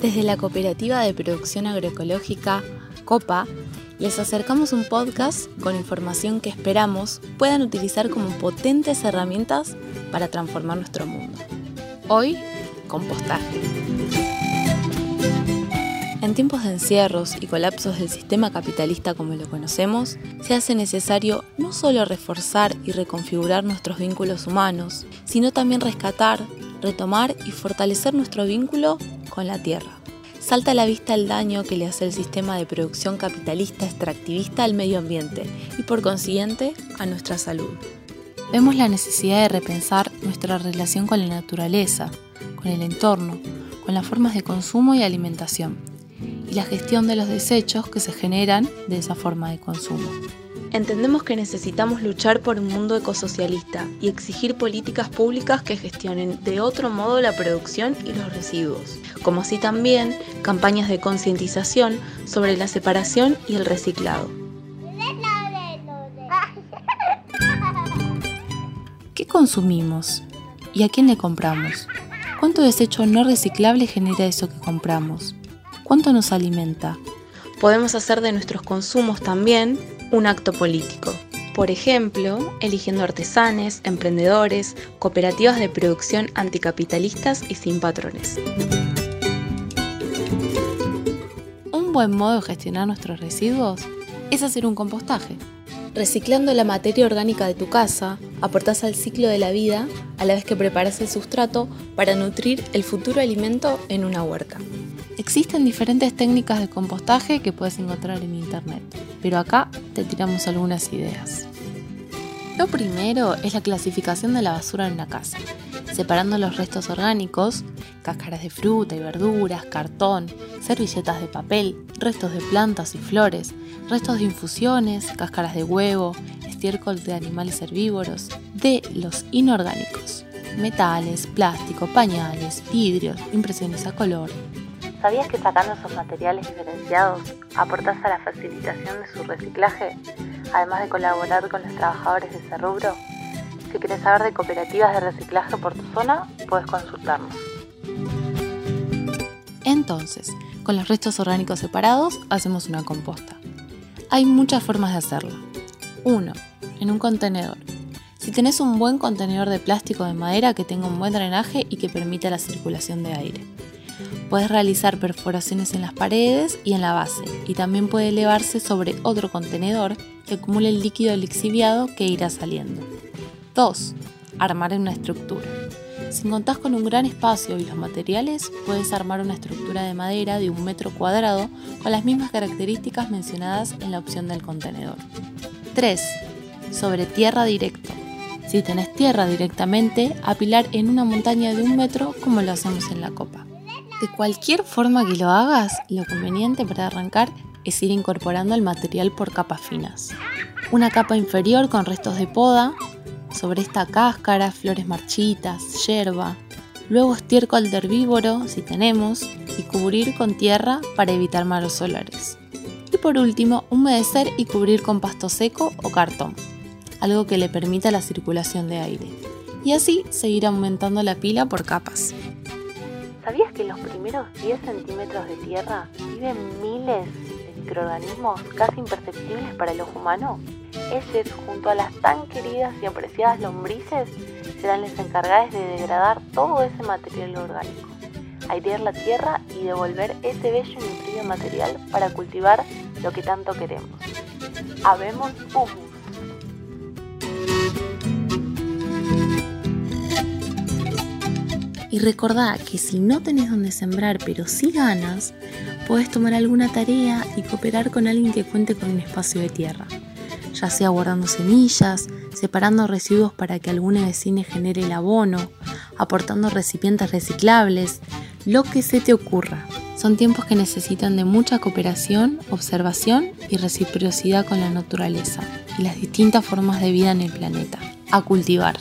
Desde la Cooperativa de Producción Agroecológica, COPA, les acercamos un podcast con información que esperamos puedan utilizar como potentes herramientas para transformar nuestro mundo. Hoy, compostaje. En tiempos de encierros y colapsos del sistema capitalista como lo conocemos, se hace necesario no solo reforzar y reconfigurar nuestros vínculos humanos, sino también rescatar, retomar y fortalecer nuestro vínculo con la tierra salta a la vista el daño que le hace el sistema de producción capitalista extractivista al medio ambiente y por consiguiente a nuestra salud. Vemos la necesidad de repensar nuestra relación con la naturaleza, con el entorno, con las formas de consumo y alimentación, y la gestión de los desechos que se generan de esa forma de consumo. Entendemos que necesitamos luchar por un mundo ecosocialista y exigir políticas públicas que gestionen de otro modo la producción y los residuos, como así también campañas de concientización sobre la separación y el reciclado. ¿Qué consumimos? ¿Y a quién le compramos? ¿Cuánto desecho no reciclable genera eso que compramos? ¿Cuánto nos alimenta? Podemos hacer de nuestros consumos también un acto político. Por ejemplo, eligiendo artesanes, emprendedores, cooperativas de producción anticapitalistas y sin patrones. Un buen modo de gestionar nuestros residuos es hacer un compostaje. Reciclando la materia orgánica de tu casa, aportás al ciclo de la vida a la vez que preparas el sustrato para nutrir el futuro alimento en una huerta. Existen diferentes técnicas de compostaje que puedes encontrar en internet, pero acá te tiramos algunas ideas. Lo primero es la clasificación de la basura en una casa, separando los restos orgánicos, cáscaras de fruta y verduras, cartón, servilletas de papel, restos de plantas y flores, restos de infusiones, cáscaras de huevo, estiércol de animales herbívoros, de los inorgánicos, metales, plástico, pañales, vidrios, impresiones a color, ¿Sabías que sacando esos materiales diferenciados aportás a la facilitación de su reciclaje, además de colaborar con los trabajadores de ese rubro? Si quieres saber de cooperativas de reciclaje por tu zona, puedes consultarnos. Entonces, con los restos orgánicos separados, hacemos una composta. Hay muchas formas de hacerlo. 1. En un contenedor. Si tenés un buen contenedor de plástico de madera que tenga un buen drenaje y que permita la circulación de aire. Puedes realizar perforaciones en las paredes y en la base, y también puede elevarse sobre otro contenedor que acumule el líquido lixiviado que irá saliendo. 2. Armar una estructura. Si contás con un gran espacio y los materiales, puedes armar una estructura de madera de un metro cuadrado con las mismas características mencionadas en la opción del contenedor. 3. Sobre tierra directo. Si tenés tierra directamente, apilar en una montaña de un metro como lo hacemos en la copa. De cualquier forma que lo hagas, lo conveniente para arrancar es ir incorporando el material por capas finas. Una capa inferior con restos de poda, sobre esta cáscara, flores marchitas, yerba, luego estiércol de herbívoro si tenemos y cubrir con tierra para evitar malos solares. Y por último, humedecer y cubrir con pasto seco o cartón, algo que le permita la circulación de aire. Y así seguir aumentando la pila por capas. ¿Sabías que en los primeros 10 centímetros de tierra viven miles de microorganismos casi imperceptibles para el ojo humano? Ellos, junto a las tan queridas y apreciadas lombrices, serán las encargadas de degradar todo ese material orgánico, airear la tierra y devolver ese bello y nutrido material para cultivar lo que tanto queremos. Habemos humus. Y recordá que si no tenés donde sembrar, pero sí ganas, puedes tomar alguna tarea y cooperar con alguien que cuente con un espacio de tierra, ya sea guardando semillas, separando residuos para que alguna vecina genere el abono, aportando recipientes reciclables, lo que se te ocurra. Son tiempos que necesitan de mucha cooperación, observación y reciprocidad con la naturaleza y las distintas formas de vida en el planeta. A cultivar.